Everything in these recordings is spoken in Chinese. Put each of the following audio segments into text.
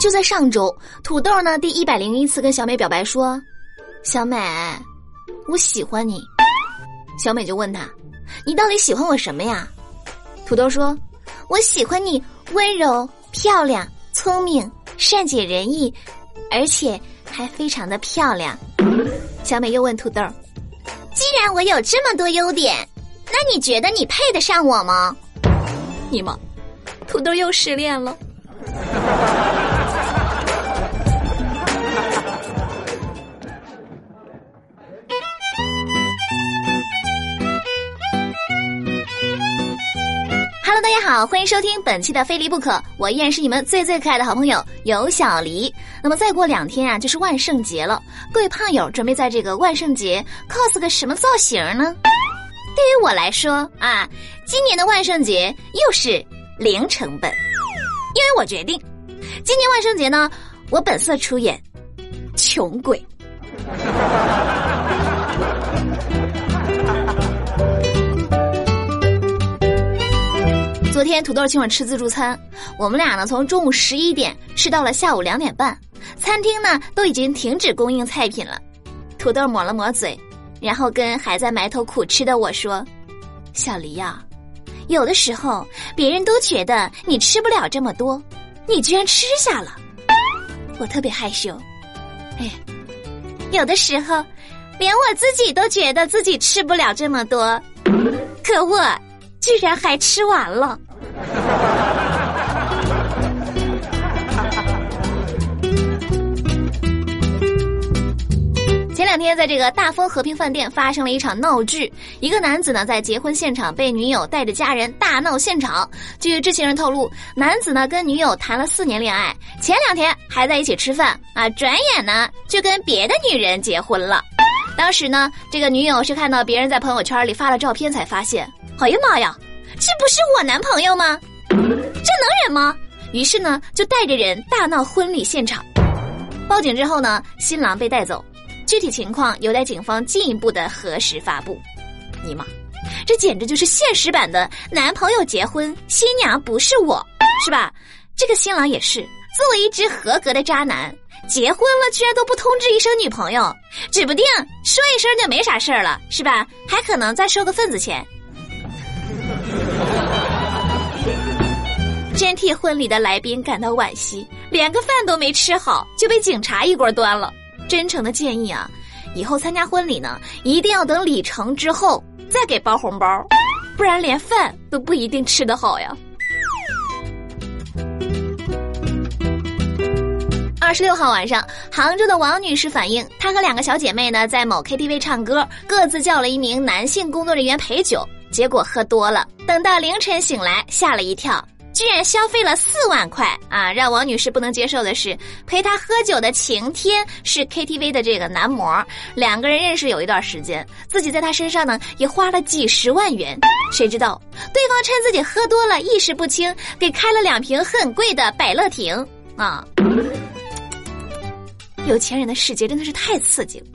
就在上周，土豆呢第一百零一次跟小美表白说：“小美，我喜欢你。”小美就问他：“你到底喜欢我什么呀？”土豆说：“我喜欢你温柔、漂亮、聪明、善解人意，而且还非常的漂亮。”小美又问土豆：“既然我有这么多优点，那你觉得你配得上我吗？”你妈，土豆又失恋了。Hello，大家好，欢迎收听本期的《非离不可》，我依然是你们最最可爱的好朋友尤小黎。那么再过两天啊，就是万圣节了，各位胖友准备在这个万圣节 cos 个什么造型呢？对于我来说啊，今年的万圣节又是零成本，因为我决定，今年万圣节呢，我本色出演穷鬼。昨天土豆请我吃自助餐，我们俩呢从中午十一点吃到了下午两点半，餐厅呢都已经停止供应菜品了。土豆抹了抹嘴。然后跟还在埋头苦吃的我说：“小黎呀，有的时候别人都觉得你吃不了这么多，你居然吃下了。”我特别害羞。哎，有的时候连我自己都觉得自己吃不了这么多，可我居然还吃完了。前两天，在这个大丰和平饭店发生了一场闹剧。一个男子呢，在结婚现场被女友带着家人大闹现场。据知情人透露，男子呢跟女友谈了四年恋爱，前两天还在一起吃饭啊，转眼呢就跟别的女人结婚了。当时呢，这个女友是看到别人在朋友圈里发了照片，才发现，哎呀妈呀，这不是我男朋友吗？这能忍吗？于是呢，就带着人大闹婚礼现场。报警之后呢，新郎被带走。具体情况有待警方进一步的核实发布。尼玛，这简直就是现实版的男朋友结婚，新娘不是我，是吧？这个新郎也是，作为一只合格的渣男，结婚了居然都不通知一声女朋友，指不定说一声就没啥事儿了，是吧？还可能再收个份子钱。真替婚礼的来宾感到惋惜，连个饭都没吃好就被警察一锅端了。真诚的建议啊，以后参加婚礼呢，一定要等礼成之后再给包红包，不然连饭都不一定吃得好呀。二十六号晚上，杭州的王女士反映，她和两个小姐妹呢在某 KTV 唱歌，各自叫了一名男性工作人员陪酒，结果喝多了，等到凌晨醒来，吓了一跳。居然消费了四万块啊！让王女士不能接受的是，陪她喝酒的晴天是 KTV 的这个男模，两个人认识有一段时间，自己在他身上呢也花了几十万元。谁知道对方趁自己喝多了意识不清，给开了两瓶很贵的百乐亭啊！有钱人的世界真的是太刺激了，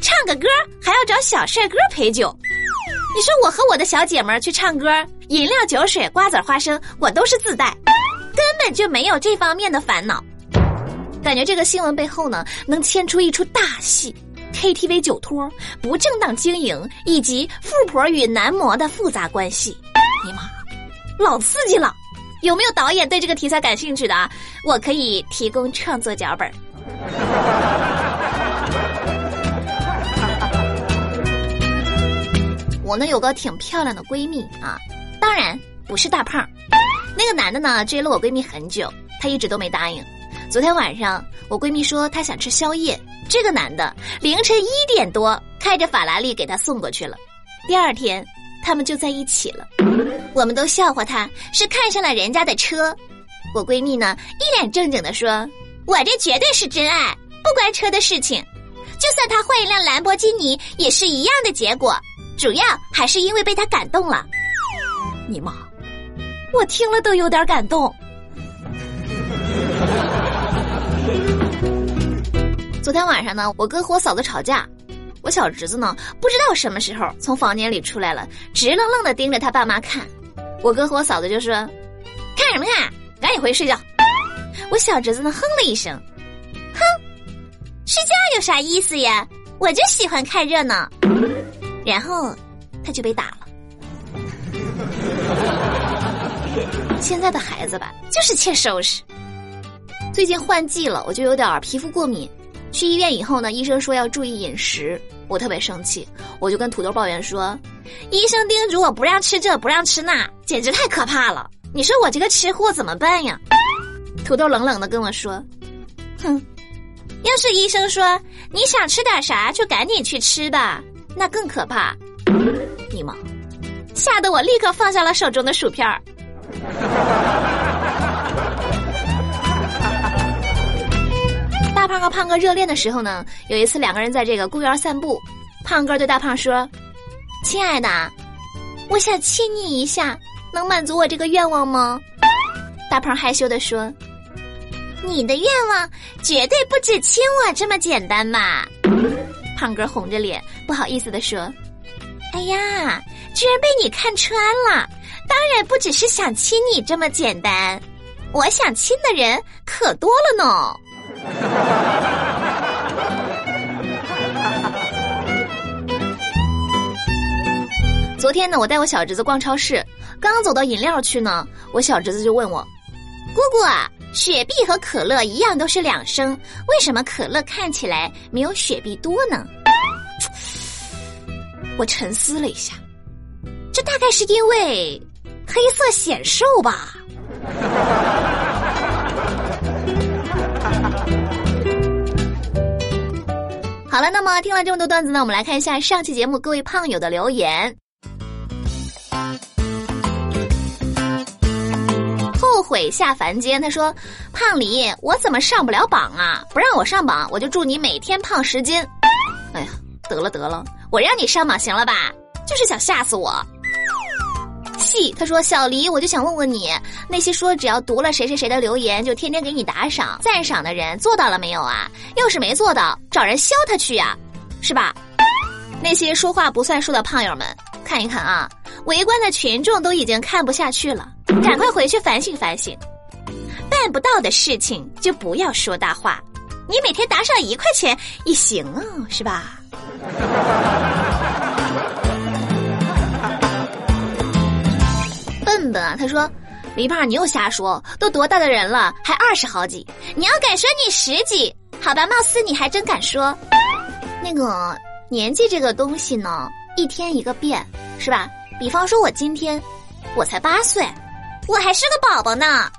唱个歌还要找小帅哥陪酒。你说我和我的小姐们去唱歌，饮料、酒水、瓜子、花生，我都是自带，根本就没有这方面的烦恼。感觉这个新闻背后呢，能牵出一出大戏：KTV 酒托、不正当经营以及富婆与男模的复杂关系。尼玛，老刺激了！有没有导演对这个题材感兴趣的啊？我可以提供创作脚本。我呢有个挺漂亮的闺蜜啊，当然不是大胖。那个男的呢追了我闺蜜很久，他一直都没答应。昨天晚上我闺蜜说她想吃宵夜，这个男的凌晨一点多开着法拉利给她送过去了。第二天他们就在一起了。我们都笑话他是看上了人家的车。我闺蜜呢一脸正经的说：“我这绝对是真爱，不关车的事情。就算他换一辆兰博基尼，也是一样的结果。”主要还是因为被他感动了，你妈，我听了都有点感动。昨天晚上呢，我哥和我嫂子吵架，我小侄子呢不知道什么时候从房间里出来了，直愣愣的盯着他爸妈看。我哥和我嫂子就说：“看什么看？赶紧回去睡觉。”我小侄子呢哼了一声：“哼，睡觉有啥意思呀？我就喜欢看热闹。”然后他就被打了。现在的孩子吧，就是欠收拾。最近换季了，我就有点皮肤过敏。去医院以后呢，医生说要注意饮食，我特别生气，我就跟土豆抱怨说：“医生叮嘱我不让吃这，不让吃那，简直太可怕了！你说我这个吃货怎么办呀？”土豆冷冷的跟我说：“哼，要是医生说你想吃点啥就赶紧去吃吧，那更可怕。”吓得我立刻放下了手中的薯片儿。大胖和胖哥热恋的时候呢，有一次两个人在这个公园散步，胖哥对大胖说：“亲爱的，我想亲你一下，能满足我这个愿望吗？”大胖害羞的说：“你的愿望绝对不止亲我这么简单嘛。”胖哥红着脸不好意思的说：“哎呀，居然被你看穿了。”当然不只是想亲你这么简单，我想亲的人可多了呢。昨天呢，我带我小侄子逛超市，刚走到饮料区呢，我小侄子就问我：“姑姑啊，雪碧和可乐一样都是两升，为什么可乐看起来没有雪碧多呢？” 我沉思了一下，这大概是因为。黑色显瘦吧。好了，那么听了这么多段子呢，我们来看一下上期节目各位胖友的留言。后悔下凡间，他说：“胖李，我怎么上不了榜啊？不让我上榜，我就祝你每天胖十斤。”哎呀，得了得了，我让你上榜行了吧？就是想吓死我。细他说小黎，我就想问问你，那些说只要读了谁谁谁的留言就天天给你打赏赞赏的人做到了没有啊？要是没做到，找人削他去呀，是吧？那些说话不算数的胖友们，看一看啊，围观的群众都已经看不下去了，赶快回去反省反省，办不到的事情就不要说大话，你每天打赏一块钱也行啊，是吧？笨笨啊！他说：“李胖，你又瞎说，都多大的人了，还二十好几？你要敢说你十几，好吧？貌似你还真敢说。那个年纪这个东西呢，一天一个变，是吧？比方说我今天我才八岁，我还是个宝宝呢。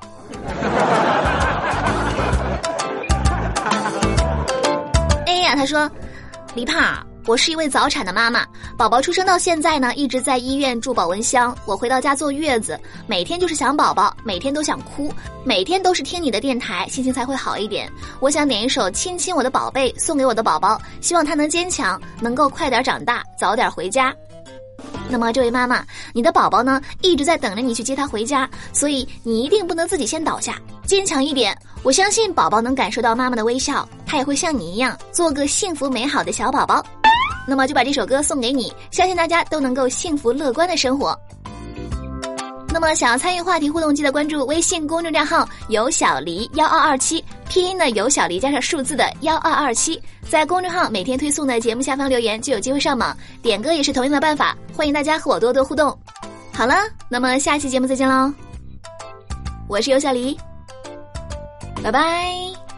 哎呀，他说，李胖。”我是一位早产的妈妈，宝宝出生到现在呢，一直在医院住保温箱。我回到家坐月子，每天就是想宝宝，每天都想哭，每天都是听你的电台，心情才会好一点。我想点一首《亲亲我的宝贝》送给我的宝宝，希望他能坚强，能够快点长大，早点回家。那么，这位妈妈，你的宝宝呢，一直在等着你去接他回家，所以你一定不能自己先倒下，坚强一点。我相信宝宝能感受到妈妈的微笑，他也会像你一样，做个幸福美好的小宝宝。那么就把这首歌送给你，相信大家都能够幸福乐观的生活。那么想要参与话题互动，记得关注微信公众账号“有小黎幺二二七”，拼音的“有小黎”加上数字的“幺二二七”。在公众号每天推送的节目下方留言，就有机会上榜。点歌也是同样的办法，欢迎大家和我多多互动。好了，那么下期节目再见喽！我是有小黎，拜拜。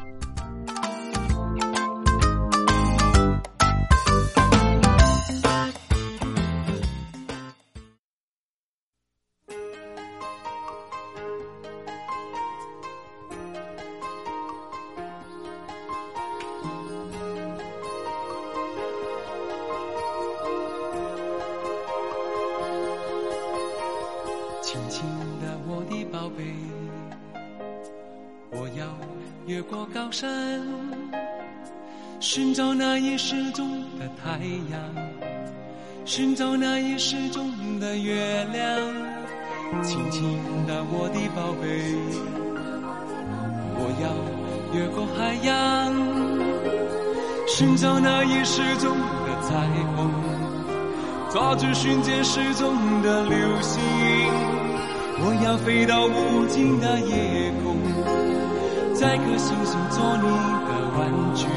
轻轻的，我的宝贝，我要越过高山，寻找那已失踪的太阳，寻找那已失踪的月亮。轻轻的，我的宝贝，我要越过海洋，寻找那已失踪的彩虹，抓住瞬间失踪的流星。我要飞到无尽的夜空，摘颗星星做你的玩具。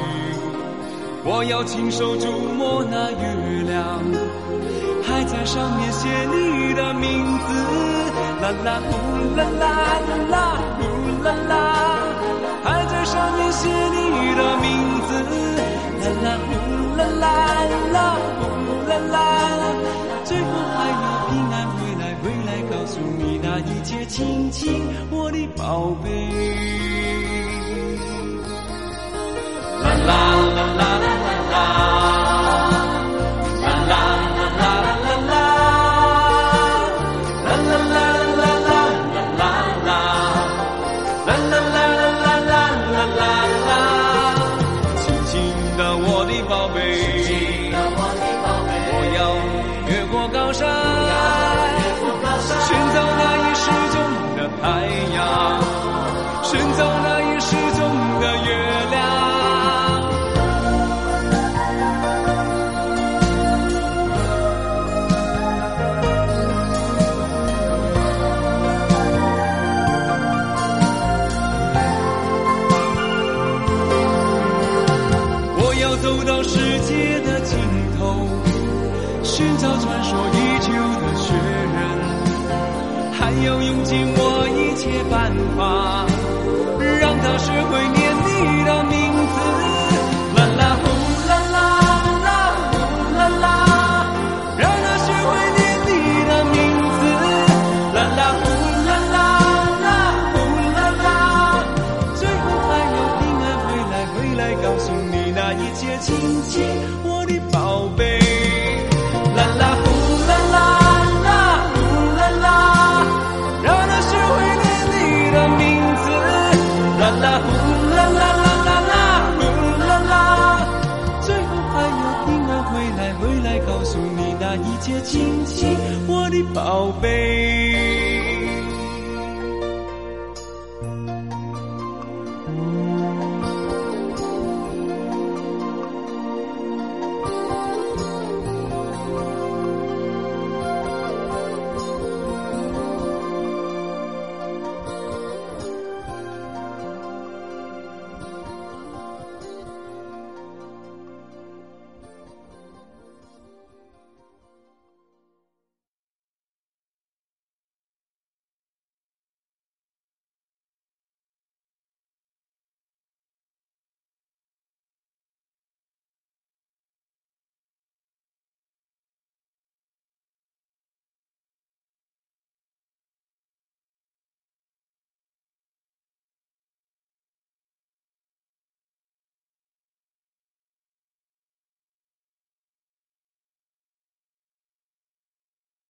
我要亲手触摸那月亮，还在上面写你的名字。啦啦呼啦啦啦啦呼啦啦，亲亲我的宝贝。啦啦。